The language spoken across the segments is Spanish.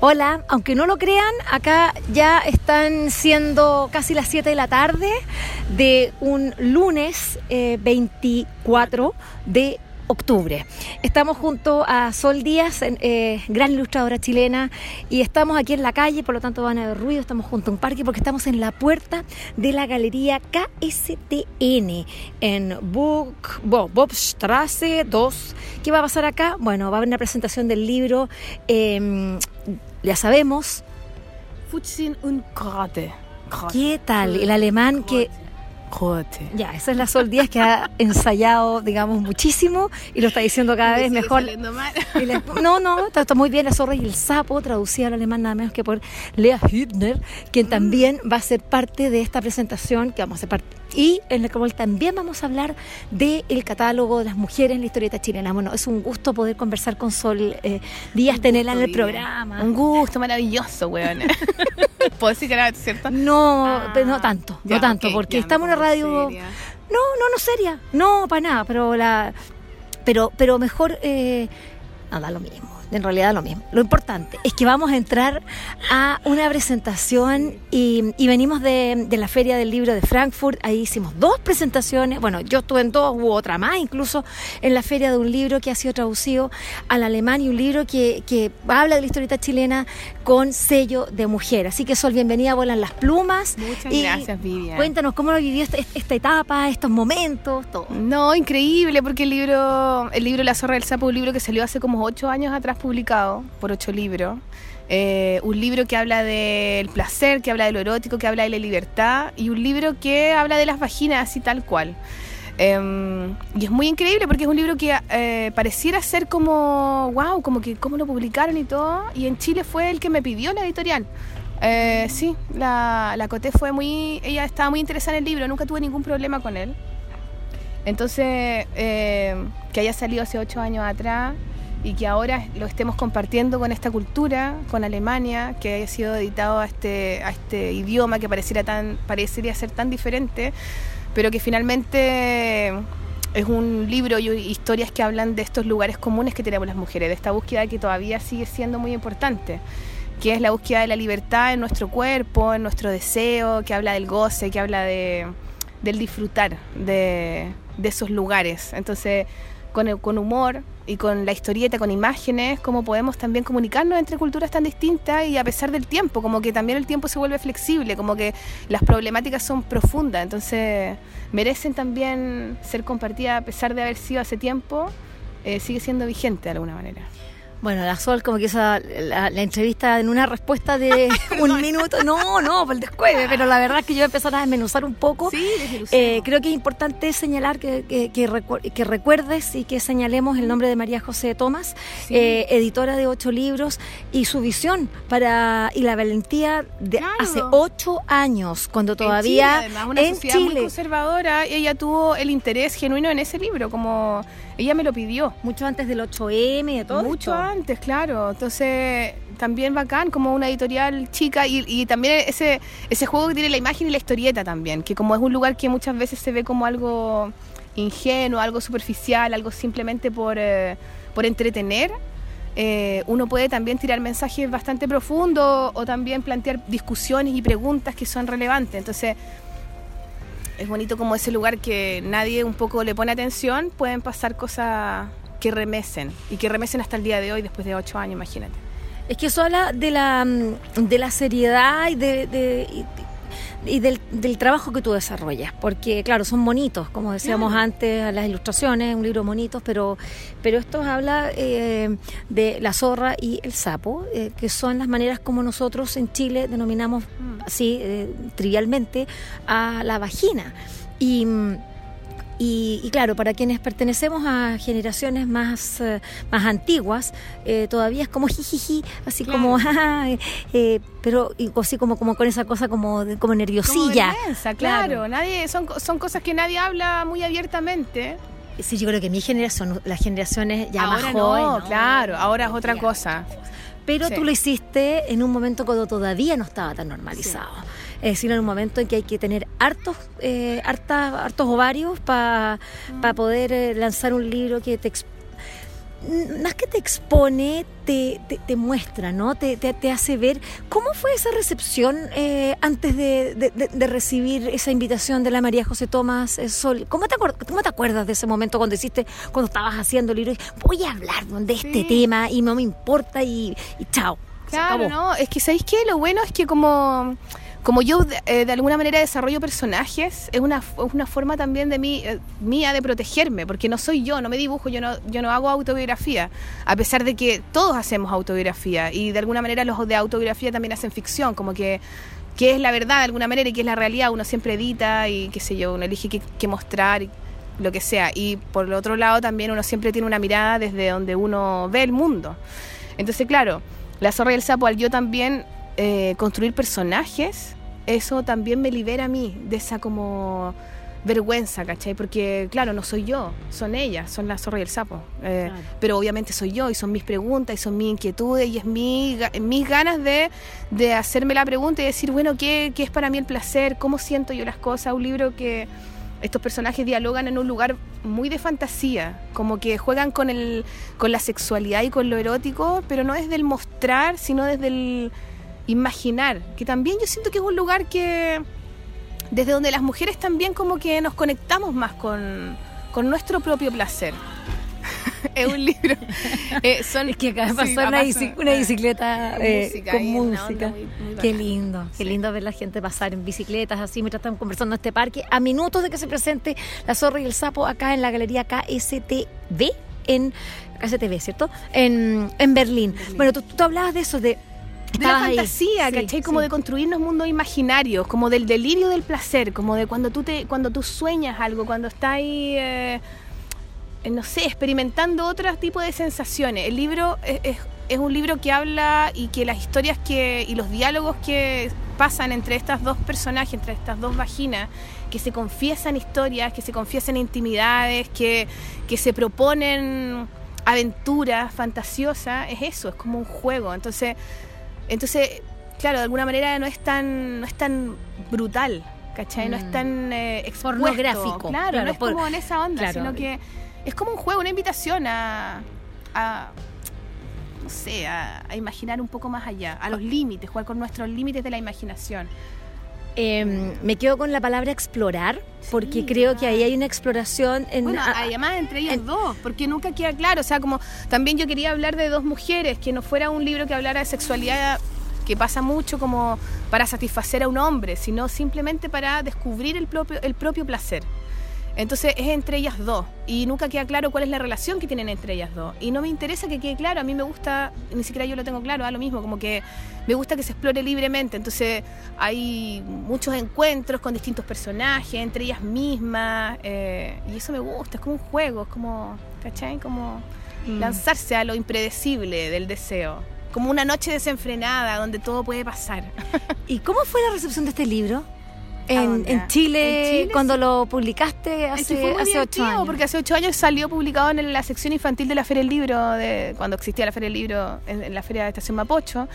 Hola, aunque no lo crean, acá ya están siendo casi las 7 de la tarde de un lunes 24 eh, de octubre. Estamos junto a Sol Díaz, eh, gran ilustradora chilena, y estamos aquí en la calle, por lo tanto van a haber ruido, estamos junto a un parque porque estamos en la puerta de la galería KSTN en Book, Bobstrasse 2. ¿Qué va a pasar acá? Bueno, va a haber una presentación del libro em, ya sabemos. und Grade. ¿Qué tal? El alemán que ya, esa es la Sol Díaz que ha ensayado, digamos, muchísimo y lo está diciendo cada vez mejor. no, no, está, muy bien la zorra y el sapo, traducida al alemán nada menos que por Lea Hübner, quien mm. también va a ser parte de esta presentación que vamos a hacer parte. Y en la cual también vamos a hablar del catálogo de las mujeres en la historieta chilena. Bueno, es un gusto poder conversar con Sol eh, Díaz, tenerla en el programa. Un gusto maravilloso, weón. ¿Puedo decir que era cierto? No, pero no tanto, no tanto, porque estamos en una radio. No, no, no seria. No, para nada, pero la. Pero, pero mejor. Eh, nada, lo mismo en realidad lo mismo. Lo importante es que vamos a entrar a una presentación y, venimos de, la Feria del Libro de Frankfurt. Ahí hicimos dos presentaciones. Bueno, yo estuve en dos, hubo otra más, incluso en la Feria de un libro que ha sido traducido al alemán y un libro que, que habla de la historieta chilena con sello de mujer. Así que Sol, bienvenida a Volan las Plumas. Muchas gracias, Vivian. Cuéntanos cómo lo vivió esta, esta, etapa, estos momentos, todo. No, increíble, porque el libro, el libro La Zorra del Sapo, un libro que salió hace como ocho años atrás publicado por ocho libros. Eh, un libro que habla del placer, que habla de lo erótico, que habla de la libertad y un libro que habla de las vaginas así tal cual. Em, y es muy increíble porque es un libro que eh, pareciera ser como, wow, como que cómo lo publicaron y todo. Y en Chile fue el que me pidió la editorial. Eh, sí, la, la Coté fue muy, ella estaba muy interesada en el libro, nunca tuve ningún problema con él. Entonces, que haya salido hace ocho años atrás y que ahora lo estemos compartiendo con esta cultura, con Alemania, que haya sido editado a este, a este idioma que pareciera, tan, parecería ser tan diferente, pero que finalmente es un libro y historias que hablan de estos lugares comunes que tenemos las mujeres, de esta búsqueda que todavía sigue siendo muy importante que es la búsqueda de la libertad en nuestro cuerpo, en nuestro deseo, que habla del goce, que habla de, del disfrutar de, de esos lugares. Entonces, con, con humor, y con la historieta, con imágenes, cómo podemos también comunicarnos entre culturas tan distintas y a pesar del tiempo, como que también el tiempo se vuelve flexible, como que las problemáticas son profundas, entonces merecen también ser compartidas a pesar de haber sido hace tiempo, eh, sigue siendo vigente de alguna manera. Bueno, la Sol como que hizo la, entrevista en una respuesta de un minuto. No, no, por el descueve, pero la verdad es que yo empezar a desmenuzar un poco. Sí, eh, creo que es importante señalar que, que, recuerdes y que señalemos el nombre de María José Tomás, eh, editora de ocho libros, y su visión para y la valentía de hace ocho años, cuando todavía en Chile, además, una sociedad muy conservadora, ella tuvo el interés genuino en ese libro, como ella me lo pidió. Mucho antes del 8M y de todo. Mucho claro. Entonces, también bacán, como una editorial chica y, también ese, ese juego que tiene la imagen y la historieta también, que como es un lugar que muchas veces se ve como algo ingenuo, algo superficial, algo simplemente por, eh, por entretener, eh, uno puede también tirar mensajes bastante profundos o también plantear discusiones y preguntas que son relevantes. Entonces, es bonito como ese lugar que nadie un poco le pone atención, pueden pasar cosas que remesen y que remesen hasta el día de hoy, después de ocho años, imagínate. Es que eso habla de la, de la seriedad y de, y del, trabajo que tú desarrollas, porque claro, son bonitos, como decíamos antes, las ilustraciones, un libro bonito, pero, pero esto habla eh, de la zorra y el sapo, eh, que son las maneras como nosotros en Chile denominamos mm. así, eh, trivialmente, a la vagina. Y Y, claro, para quienes pertenecemos a generaciones más, eh, más antiguas, eh, todavía es como jijiji, así como, eh, pero así como, como con esa cosa como, como nerviosilla. Como claro, nadie, son, son cosas que nadie habla muy abiertamente. Sí, yo creo que mi generación, las generaciones ya más jóvenes. claro, ahora es otra cosa. Pero tú lo hiciste en un momento cuando todavía no estaba tan normalizado. Es decir, en un momento en que hay que tener hartos, eh, hartos ovarios para poder eh, lanzar un libro que te más que te expone, te, te, muestra, ¿no? Te, te, hace ver. ¿Cómo fue esa recepción eh, antes de, recibir esa invitación de la María José Tomás eh, Sol? ¿Cómo te, ¿Cómo te acuerdas de ese momento cuando hiciste, cuando estabas haciendo el libro? Voy a hablar de este tema y no me importa y, y chao. Claro, no, es que ¿sabéis qué? Lo bueno es que como como yo eh, de alguna manera desarrollo personajes, es una, una forma también de mí, eh, mía de protegerme, porque no soy yo, no me dibujo, yo no, yo no hago autobiografía, a pesar de que todos hacemos autobiografía y de alguna manera los de autobiografía también hacen ficción, como que qué es la verdad de alguna manera y qué es la realidad, uno siempre edita y qué sé yo, uno elige qué, mostrar, lo que sea, y por el otro lado también uno siempre tiene una mirada desde donde uno ve el mundo. Entonces, claro, la zorra y el sapo, al yo también eh, construir personajes, eso también me libera a mí de esa como vergüenza, ¿cachai? Porque, claro, no soy yo, son ellas, son la zorra y el sapo. Eh, pero obviamente soy yo y son mis preguntas y son mis inquietudes y es mi, mis ganas de, de, hacerme la pregunta y decir, bueno, ¿qué, ¿qué, es para mí el placer? ¿Cómo siento yo las cosas? Un libro que estos personajes dialogan en un lugar muy de fantasía, como que juegan con, el, con la sexualidad y con lo erótico, pero no desde el mostrar, sino desde el imaginar, que también yo siento que es un lugar que desde donde las mujeres también como que nos conectamos más con, con nuestro propio placer. es un libro. Eh, son, es que acá pasó una, bicicleta eh, con música. qué lindo, qué lindo ver la gente pasar en bicicletas así mientras estamos conversando en este parque, a minutos de que se presente La Zorra y el Sapo acá en la galería KSTV en KSTV, ¿cierto? En, en Berlín. Bueno, tú, tú hablabas de eso, de de la fantasía, ¿cachai? Como de construirnos mundos imaginarios, como del delirio del placer, como de cuando tú te, cuando tú sueñas algo, cuando estás ahí, eh, no sé, experimentando otro tipo de sensaciones. El libro es, es, un libro que habla y que las historias que y los diálogos que pasan entre estas dos personajes, entre estas dos vaginas, que se confiesan historias, que se confiesan intimidades, que, que se proponen aventuras fantasiosas, es eso, es como un juego. Entonces entonces, claro, de alguna manera no es tan, no es tan brutal, ¿cachai? No es mm. tan eh, Pornográfico. Claro, no es como en esa onda, sino que es como un juego, una invitación a, a no sé, a, imaginar un poco más allá, a los límites, jugar con nuestros límites de la imaginación. Em, me quedo con la palabra explorar, porque creo que ahí hay una exploración. En, bueno, además entre ellos dos, porque nunca queda claro. O sea, como también yo quería hablar de dos mujeres, que no fuera un libro que hablara de sexualidad que pasa mucho como para satisfacer a un hombre, sino simplemente para descubrir el propio, el propio placer. Entonces es entre ellas dos y nunca queda claro cuál es la relación que tienen entre ellas dos. Y no me interesa que quede claro, a mí me gusta, ni siquiera yo lo tengo claro, a lo mismo, como que me gusta que se explore libremente. Entonces hay muchos encuentros con distintos personajes, entre ellas mismas, eh, y eso me gusta, es como un juego, es como, ¿cachai? Como mm. lanzarse a lo impredecible del deseo. Como una noche desenfrenada donde todo puede pasar. ¿Y cómo fue la recepción de este libro? En, Chile, cuando lo publicaste hace, hace ocho años. Porque hace ocho años salió publicado en la sección infantil de la Feria del Libro, de, cuando existía la Feria del Libro en, la Feria de Estación Mapocho,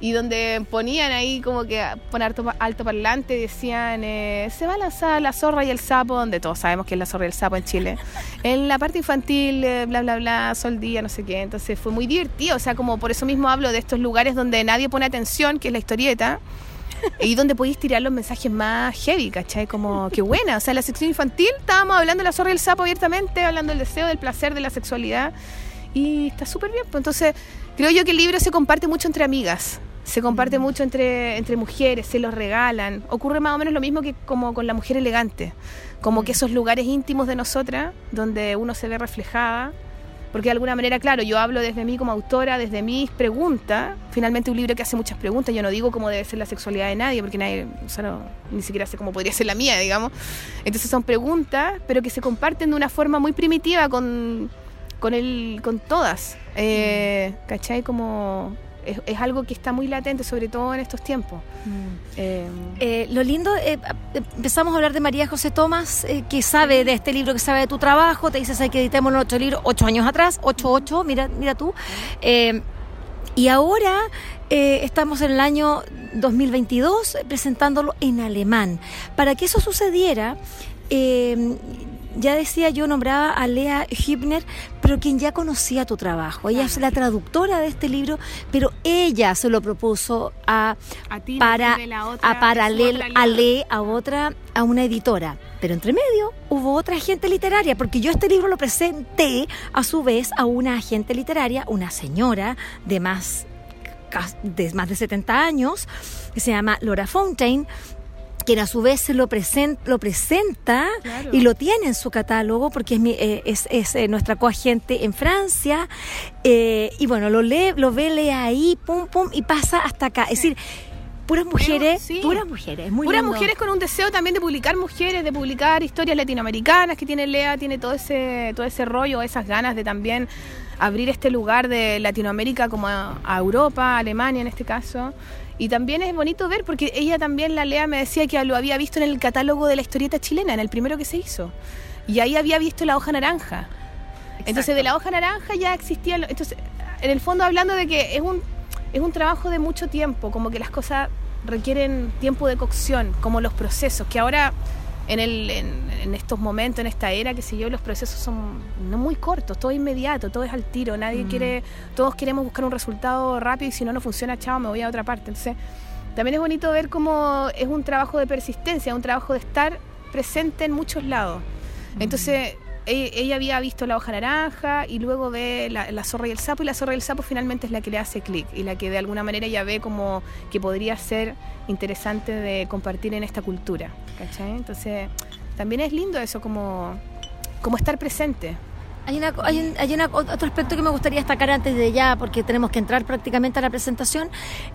y donde ponían ahí como que poner alto, alto parlante, decían, eh, se va a lanzar La Zorra y el Sapo, donde todos sabemos que es La Zorra y el Sapo en Chile, en la parte infantil, eh, bla, bla, bla, Sol Día, no sé qué. Entonces fue muy divertido, o sea, como por eso mismo hablo de estos lugares donde nadie pone atención, que es la historieta y donde podéis tirar los mensajes más heavy, ¿cachai? Como, qué buena. O sea, en la sección infantil estábamos hablando de la zorra y el sapo abiertamente, hablando del deseo, del placer, de la sexualidad. Y está súper bien. Pues entonces, creo yo que el libro se comparte mucho entre amigas. Se comparte mucho entre, entre mujeres, se los regalan. Ocurre más o menos lo mismo que como con la mujer elegante. Como que esos lugares íntimos de nosotras, donde uno se ve reflejada, porque de alguna manera, claro, yo hablo desde mí como autora, desde mis preguntas, finalmente un libro que hace muchas preguntas, yo no digo cómo debe ser la sexualidad de nadie, porque nadie, ni siquiera sé cómo podría ser la mía, digamos. Entonces son preguntas, pero que se comparten de una forma muy primitiva con, con, el, con todas, eh, ¿cachai? Como es, algo que está muy latente, sobre todo en estos tiempos. Mm. Eh, eh, lo lindo, eh, empezamos a hablar de María José Tomás, que sabe de este libro, que sabe de tu trabajo, te dices hay que editemos ocho libros, ocho años atrás, ocho, ocho, mira, mira tú. y ahora estamos en el año 2022 presentándolo en alemán. Para que eso sucediera, ya decía yo, nombraba a Lea Hübner, pero quien ya conocía tu trabajo. Ella es la traductora de este libro, pero ella se lo propuso a, para a paralel a Lea, a otra, a una editora. Pero entre medio hubo otra agente literaria, porque yo este libro lo presenté a su vez a una agente literaria, una señora de más de más de 70 años, que se llama Laura Fontaine, quien a su vez lo, presenta, lo presenta y lo tiene en su catálogo porque es, eh, es, es eh, nuestra coagente en Francia eh, y bueno, lo lee, lo ve, lee ahí, pum, pum, y pasa hasta acá. Es decir, puras mujeres, puras mujeres, muy puras mujeres con un deseo también de publicar mujeres, de publicar historias latinoamericanas que tiene Lea, tiene todo ese, todo ese rollo, esas ganas de también abrir este lugar de Latinoamérica como a, a Europa, Alemania en este caso. Y también es bonito ver, porque ella también, la Lea, me decía que lo había visto en el catálogo de la historieta chilena, en el primero que se hizo. Y ahí había visto la hoja naranja. Entonces, de la hoja naranja ya existía. Entonces, en el fondo, hablando de que es un, es un trabajo de mucho tiempo, como que las cosas requieren tiempo de cocción, como los procesos, que ahora en, el, en, estos momentos, en esta era, que sé yo, los procesos son no muy cortos, todo inmediato, todo es al tiro, nadie mm. quiere, todos queremos buscar un resultado rápido y si no, no funciona, chao, me voy a otra parte. Entonces, también es bonito ver cómo es un trabajo de persistencia, un trabajo de estar presente en muchos lados. Mm. Entonces, ella había visto la hoja naranja y luego ve la, zorra y el sapo y la zorra y el sapo finalmente es la que le hace clic y la que de alguna manera ella ve como que podría ser interesante de compartir en esta cultura. ¿cachai? Entonces también es lindo eso como, como estar presente. Hay, una, hay, hay otro aspecto que me gustaría destacar antes de ya, porque tenemos que entrar prácticamente a la presentación.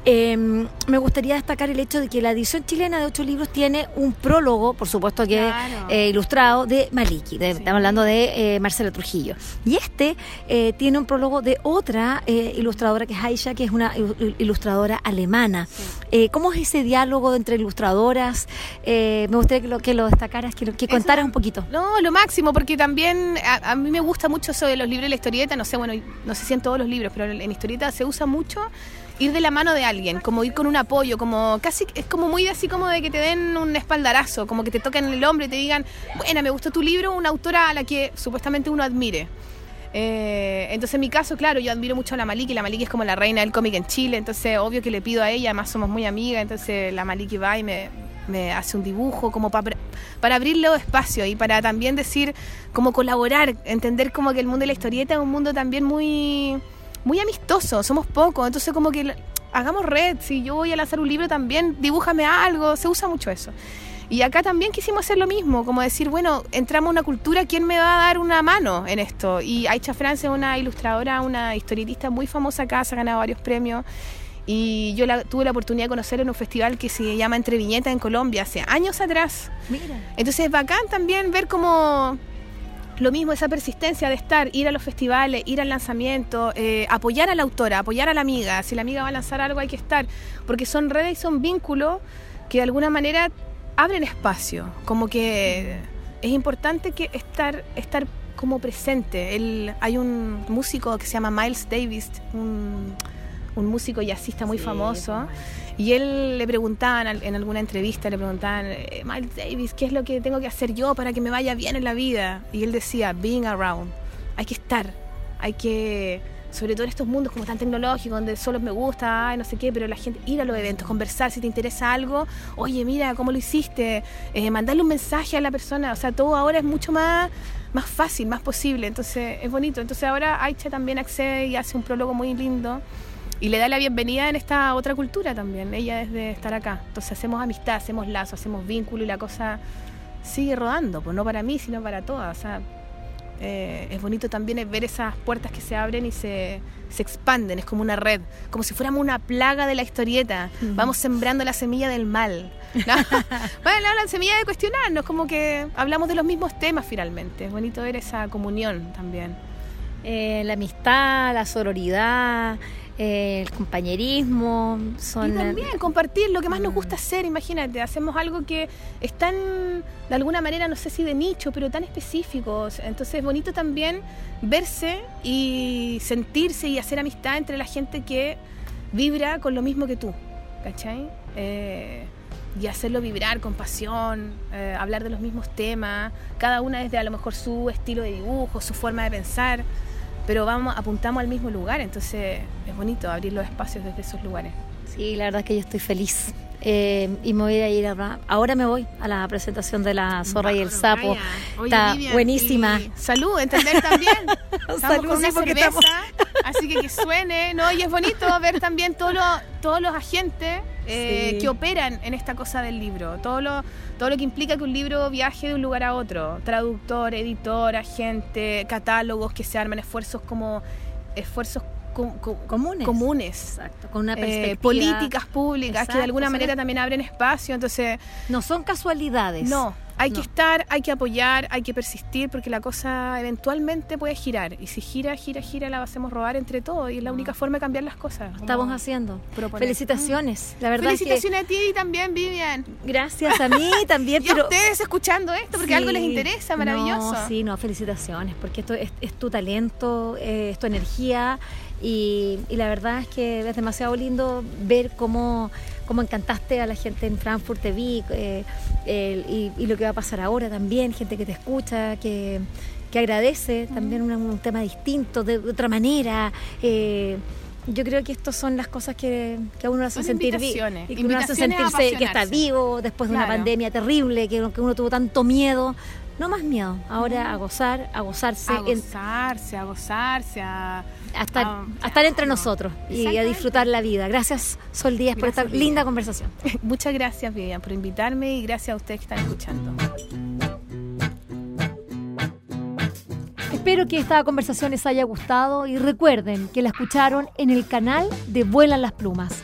Em, me gustaría destacar el hecho de que la edición chilena de ocho libros tiene un prólogo, por supuesto que eh, ilustrado, de Maliki. Estamos hablando de eh, Marcela Trujillo. Y este eh, tiene un prólogo de otra ilustradora que es Aisha, que es una ilustradora alemana. ¿Cómo es ese diálogo entre ilustradoras? me gustaría que lo, que lo destacaras, que, que contaras un poquito. No, lo máximo, porque también a mí me gusta gusta mucho de los libros de la historieta, no sé, bueno, no sé si en todos los libros, pero en historieta se usa mucho ir de la mano de alguien, como ir con un apoyo, como casi es como muy así como de que te den un espaldarazo, como que te toquen el hombro y te digan, bueno, me gustó tu libro, una autora a la que supuestamente uno admire. Eh, entonces en mi caso, claro, yo admiro mucho a la Maliki, la Maliki es como la reina del cómic en Chile, entonces obvio que le pido a ella, además somos muy amigas, entonces la Maliki va y me, me hace un dibujo, como para, para abrirle espacio y para también decir, como colaborar, entender como que el mundo de la historieta es un mundo también muy, muy amistoso, somos pocos, entonces como que hagamos red, si yo voy a lanzar un libro también, dibújame algo, se usa mucho eso. Y acá también quisimos hacer lo mismo, como decir, bueno, entramos a una cultura, ¿quién me va a dar una mano en esto? Y Aicha France es una ilustradora, una historietista muy famosa acá, se ha ganado varios premios. Y yo la, tuve la oportunidad de conocer en un festival que se llama Entre Viñetas en Colombia hace años atrás. Mira. Entonces es bacán también ver cómo lo mismo, esa persistencia de estar, ir a los festivales, ir al lanzamiento, eh, apoyar a la autora, apoyar a la amiga. Si la amiga va a lanzar algo hay que estar, porque son redes y son vínculos que de alguna manera abren espacio, como que es importante que estar, estar como presente. El, hay un músico que se llama Miles Davis, un un músico jazzista muy famoso, y él le preguntaban en alguna entrevista, le preguntaban, eh, Miles Davis, ¿qué es lo que tengo que hacer yo para que me vaya bien en la vida? Y él decía, being around, hay que estar, hay que, sobre todo en estos mundos como tan tecnológicos, donde solo me gusta, no sé qué, pero la gente, ir a los eventos, conversar, si te interesa algo, oye, mira, ¿cómo lo hiciste? Eh, mandarle un mensaje a la persona, o sea, todo ahora es mucho más más fácil, más posible, entonces es bonito. Entonces ahora Aicha también accede y hace un prólogo muy lindo y le da la bienvenida en esta otra cultura también, ella desde estar acá. Entonces hacemos amistad, hacemos lazo, hacemos vínculo y la cosa sigue rodando, pues no para mí, sino para todas. O sea, Eh, es bonito también ver esas puertas que se abren y se, se expanden, es como una red, como si fuéramos una plaga de la historieta. Vamos sembrando la semilla del mal. bueno, la semilla de cuestionarnos, como que hablamos de los mismos temas finalmente. Es bonito ver esa comunión también. Eh, la amistad, la sororidad, eh, el compañerismo. Son, y también compartir lo que más nos gusta hacer, imagínate, hacemos algo que es tan, de alguna manera, no sé si de nicho, pero tan específico. Entonces es bonito también verse y sentirse y hacer amistad entre la gente que vibra con lo mismo que tú, ¿cachai? Eh, y hacerlo vibrar con pasión, eh, hablar de los mismos temas, cada una desde a lo mejor su estilo de dibujo, su forma de pensar pero vamos, apuntamos al mismo lugar, entonces es bonito abrir los espacios desde esos lugares. Sí, la verdad es que yo estoy feliz. Eh, y me voy a ir ahora, ahora me voy a la presentación de la zorra y el sapo. Está buenísima. Salud, entender también. Estamos con una cerveza, así que que suene, ¿no? Y es bonito ver también todos todos los agentes eh, que operan en esta cosa del libro. Todo lo, todo lo que implica que un libro viaje de un lugar a otro. Traductor, editor, agente, catálogos que se arman, esfuerzos como esfuerzos comunes. comunes. Exacto, con una eh, perspectiva. políticas públicas que de alguna manera también abren espacio. Entonces. No son casualidades. No, hay que estar, hay que apoyar, hay que persistir porque la cosa eventualmente puede girar. Y si gira, gira, gira, la hacemos robar entre todos. Y es la única forma de cambiar las cosas. Estamos haciendo. Felicitaciones. La verdad Felicitaciones a ti también, Vivian. Gracias a mí también. y a ustedes escuchando esto porque algo les interesa, maravilloso. sí, no, felicitaciones. Porque esto es, tu talento, eh, es tu energía. Y, y la verdad es que es demasiado lindo ver cómo cómo encantaste a la gente en Frankfurt, te vi, eh, y, lo que va a pasar ahora también, gente que te escucha, que, agradece también un, tema distinto, de, otra manera. Eh, yo creo que estas son las cosas que, a uno lo hacen sentir vivo. Y que uno hace sentirse que está vivo después de una pandemia terrible, que, que uno tuvo tanto miedo no más miedo, ahora a gozar, a gozarse. A gozarse, a gozarse, a... estar, entre nosotros y a disfrutar la vida. Gracias, Sol Díaz, por esta linda conversación. Muchas gracias, Vivian, por invitarme y gracias a ustedes que están escuchando. Espero que esta conversación les haya gustado y recuerden que la escucharon en el canal de Vuelan las Plumas.